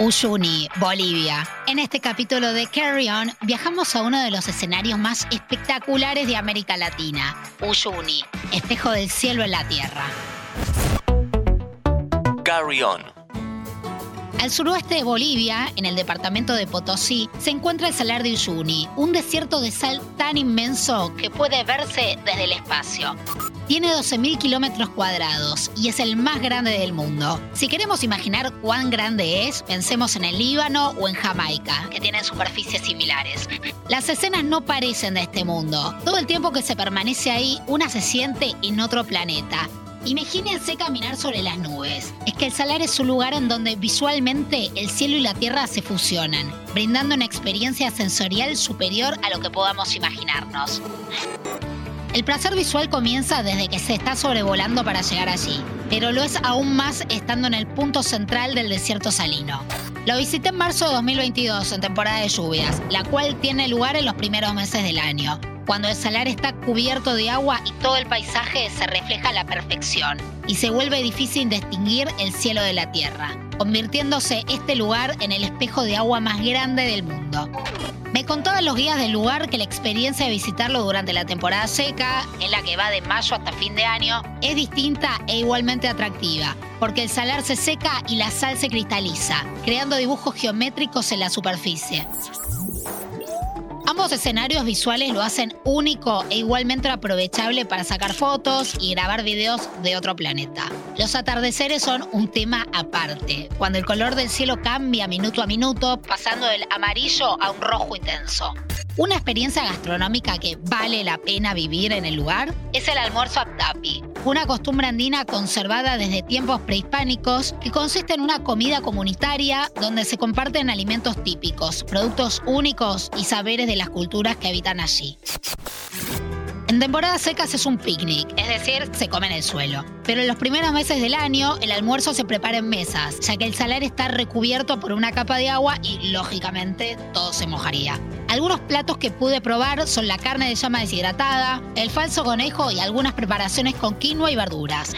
Uyuni, Bolivia. En este capítulo de Carry On viajamos a uno de los escenarios más espectaculares de América Latina, Uyuni, espejo del cielo en la tierra. Carry On. Al suroeste de Bolivia, en el departamento de Potosí, se encuentra el Salar de Uyuni, un desierto de sal tan inmenso que puede verse desde el espacio. Tiene 12.000 kilómetros cuadrados y es el más grande del mundo. Si queremos imaginar cuán grande es, pensemos en el Líbano o en Jamaica, que tienen superficies similares. Las escenas no parecen de este mundo. Todo el tiempo que se permanece ahí, una se siente en otro planeta. Imagínense caminar sobre las nubes. Es que el salar es un lugar en donde visualmente el cielo y la tierra se fusionan, brindando una experiencia sensorial superior a lo que podamos imaginarnos. El placer visual comienza desde que se está sobrevolando para llegar allí, pero lo es aún más estando en el punto central del desierto salino. Lo visité en marzo de 2022 en temporada de lluvias, la cual tiene lugar en los primeros meses del año cuando el salar está cubierto de agua y todo el paisaje se refleja a la perfección y se vuelve difícil distinguir el cielo de la tierra, convirtiéndose este lugar en el espejo de agua más grande del mundo. Me contaban los guías del lugar que la experiencia de visitarlo durante la temporada seca, en la que va de mayo hasta fin de año, es distinta e igualmente atractiva, porque el salar se seca y la sal se cristaliza, creando dibujos geométricos en la superficie. Ambos escenarios visuales lo hacen único e igualmente aprovechable para sacar fotos y grabar videos de otro planeta. Los atardeceres son un tema aparte, cuando el color del cielo cambia minuto a minuto, pasando del amarillo a un rojo intenso. Una experiencia gastronómica que vale la pena vivir en el lugar es el almuerzo aptapi, una costumbre andina conservada desde tiempos prehispánicos que consiste en una comida comunitaria donde se comparten alimentos típicos, productos únicos y saberes de las culturas que habitan allí. En temporadas secas es un picnic, es decir, se come en el suelo. Pero en los primeros meses del año, el almuerzo se prepara en mesas, ya que el salar está recubierto por una capa de agua y, lógicamente, todo se mojaría. Algunos platos que pude probar son la carne de llama deshidratada, el falso conejo y algunas preparaciones con quinoa y verduras.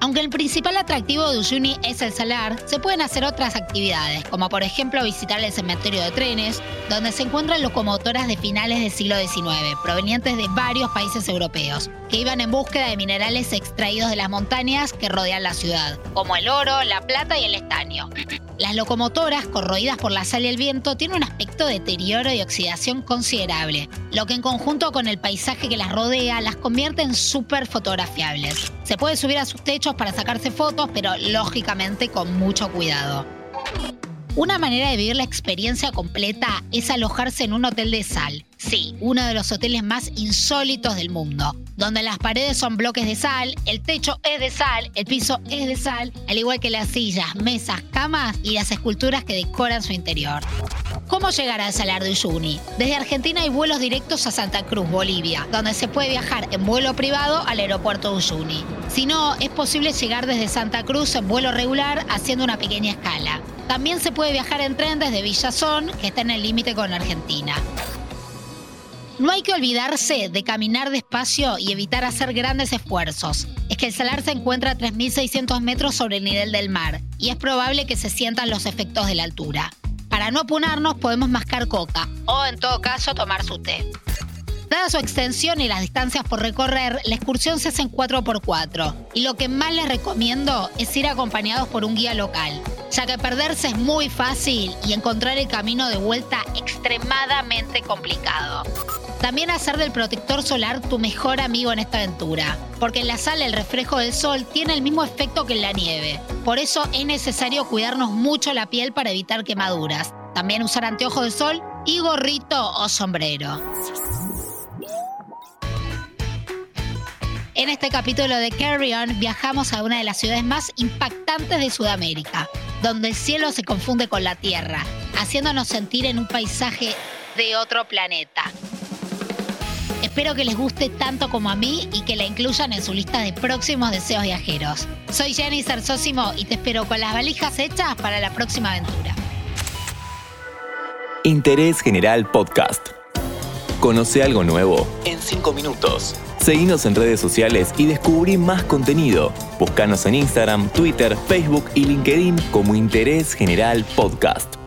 Aunque el principal atractivo de Uyuni es el salar, se pueden hacer otras actividades, como por ejemplo visitar el cementerio de trenes, donde se encuentran locomotoras de finales del siglo XIX, provenientes de varios países europeos, que iban en búsqueda de minerales extraídos de las montañas que rodean la ciudad, como el oro, la plata y el estaño. Las locomotoras, corroídas por la sal y el viento, tienen un aspecto de deterioro y oxidación considerable, lo que en conjunto con el paisaje que las rodea las convierte en súper fotografiables. Se puede subir a sus techos para sacarse fotos, pero lógicamente con mucho cuidado. Una manera de vivir la experiencia completa es alojarse en un hotel de sal. Sí, uno de los hoteles más insólitos del mundo, donde las paredes son bloques de sal, el techo es de sal, el piso es de sal, al igual que las sillas, mesas, camas y las esculturas que decoran su interior. ¿Cómo llegar al Salar de Uyuni? Desde Argentina hay vuelos directos a Santa Cruz, Bolivia, donde se puede viajar en vuelo privado al aeropuerto de Uyuni. Si no, es posible llegar desde Santa Cruz en vuelo regular haciendo una pequeña escala. También se puede viajar en tren desde Villazón, que está en el límite con Argentina. No hay que olvidarse de caminar despacio y evitar hacer grandes esfuerzos. Es que el salar se encuentra a 3.600 metros sobre el nivel del mar y es probable que se sientan los efectos de la altura. Para no apunarnos podemos mascar coca o en todo caso tomar su té. Dada su extensión y las distancias por recorrer, la excursión se hace en 4x4 y lo que más les recomiendo es ir acompañados por un guía local, ya que perderse es muy fácil y encontrar el camino de vuelta extremadamente complicado. También hacer del protector solar tu mejor amigo en esta aventura, porque en la sala el reflejo del sol tiene el mismo efecto que en la nieve. Por eso es necesario cuidarnos mucho la piel para evitar quemaduras. También usar anteojos de sol y gorrito o sombrero. En este capítulo de Carry On viajamos a una de las ciudades más impactantes de Sudamérica, donde el cielo se confunde con la tierra, haciéndonos sentir en un paisaje de otro planeta. Espero que les guste tanto como a mí y que la incluyan en su lista de próximos deseos viajeros. Soy Jenny Sarsósimo y te espero con las valijas hechas para la próxima aventura. Interés General Podcast. Conoce algo nuevo en 5 minutos. Seguinos en redes sociales y descubrí más contenido. Búscanos en Instagram, Twitter, Facebook y LinkedIn como Interés General Podcast.